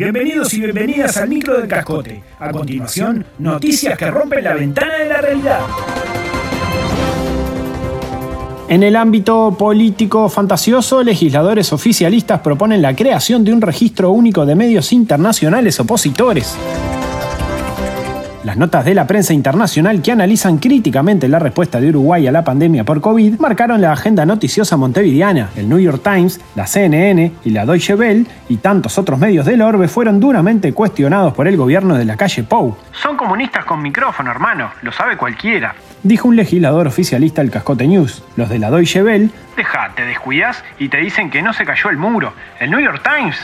Bienvenidos y bienvenidas al micro del cascote. A continuación, noticias que rompen la ventana de la realidad. En el ámbito político fantasioso, legisladores oficialistas proponen la creación de un registro único de medios internacionales opositores. Las notas de la prensa internacional que analizan críticamente la respuesta de Uruguay a la pandemia por COVID marcaron la agenda noticiosa montevideana. El New York Times, la CNN y la Deutsche Welle y tantos otros medios del orbe fueron duramente cuestionados por el gobierno de la calle Pou. Son comunistas con micrófono, hermano, lo sabe cualquiera. Dijo un legislador oficialista al Cascote News. Los de la Deutsche Welle Deja, te descuidas y te dicen que no se cayó el muro. El New York Times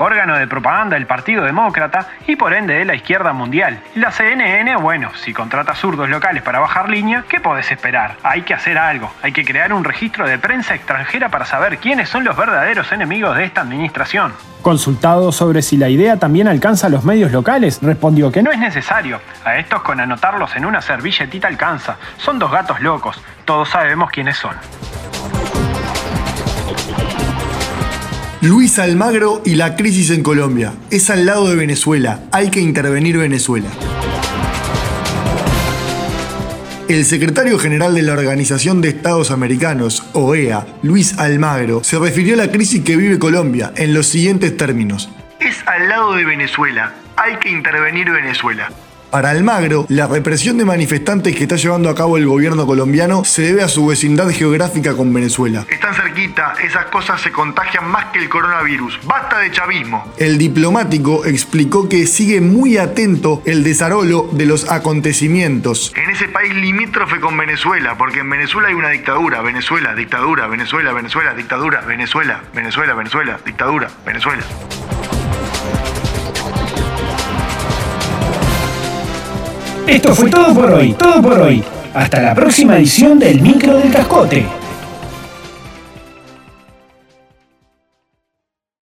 órgano de propaganda del Partido Demócrata y por ende de la izquierda mundial. La CNN, bueno, si contrata zurdos locales para bajar línea, ¿qué podés esperar? Hay que hacer algo, hay que crear un registro de prensa extranjera para saber quiénes son los verdaderos enemigos de esta administración. Consultado sobre si la idea también alcanza a los medios locales, respondió que No es necesario, a estos con anotarlos en una servilletita alcanza. Son dos gatos locos, todos sabemos quiénes son. Luis Almagro y la crisis en Colombia. Es al lado de Venezuela. Hay que intervenir Venezuela. El secretario general de la Organización de Estados Americanos, OEA, Luis Almagro, se refirió a la crisis que vive Colombia en los siguientes términos. Es al lado de Venezuela. Hay que intervenir Venezuela. Para Almagro, la represión de manifestantes que está llevando a cabo el gobierno colombiano se debe a su vecindad geográfica con Venezuela. Están cerquita, esas cosas se contagian más que el coronavirus. Basta de chavismo. El diplomático explicó que sigue muy atento el desarrollo de los acontecimientos. En ese país limítrofe con Venezuela, porque en Venezuela hay una dictadura. Venezuela, dictadura, Venezuela, Venezuela, dictadura, Venezuela, Venezuela, Venezuela, dictadura, Venezuela. Esto fue todo por hoy, todo por hoy. Hasta la próxima edición del micro del cascote.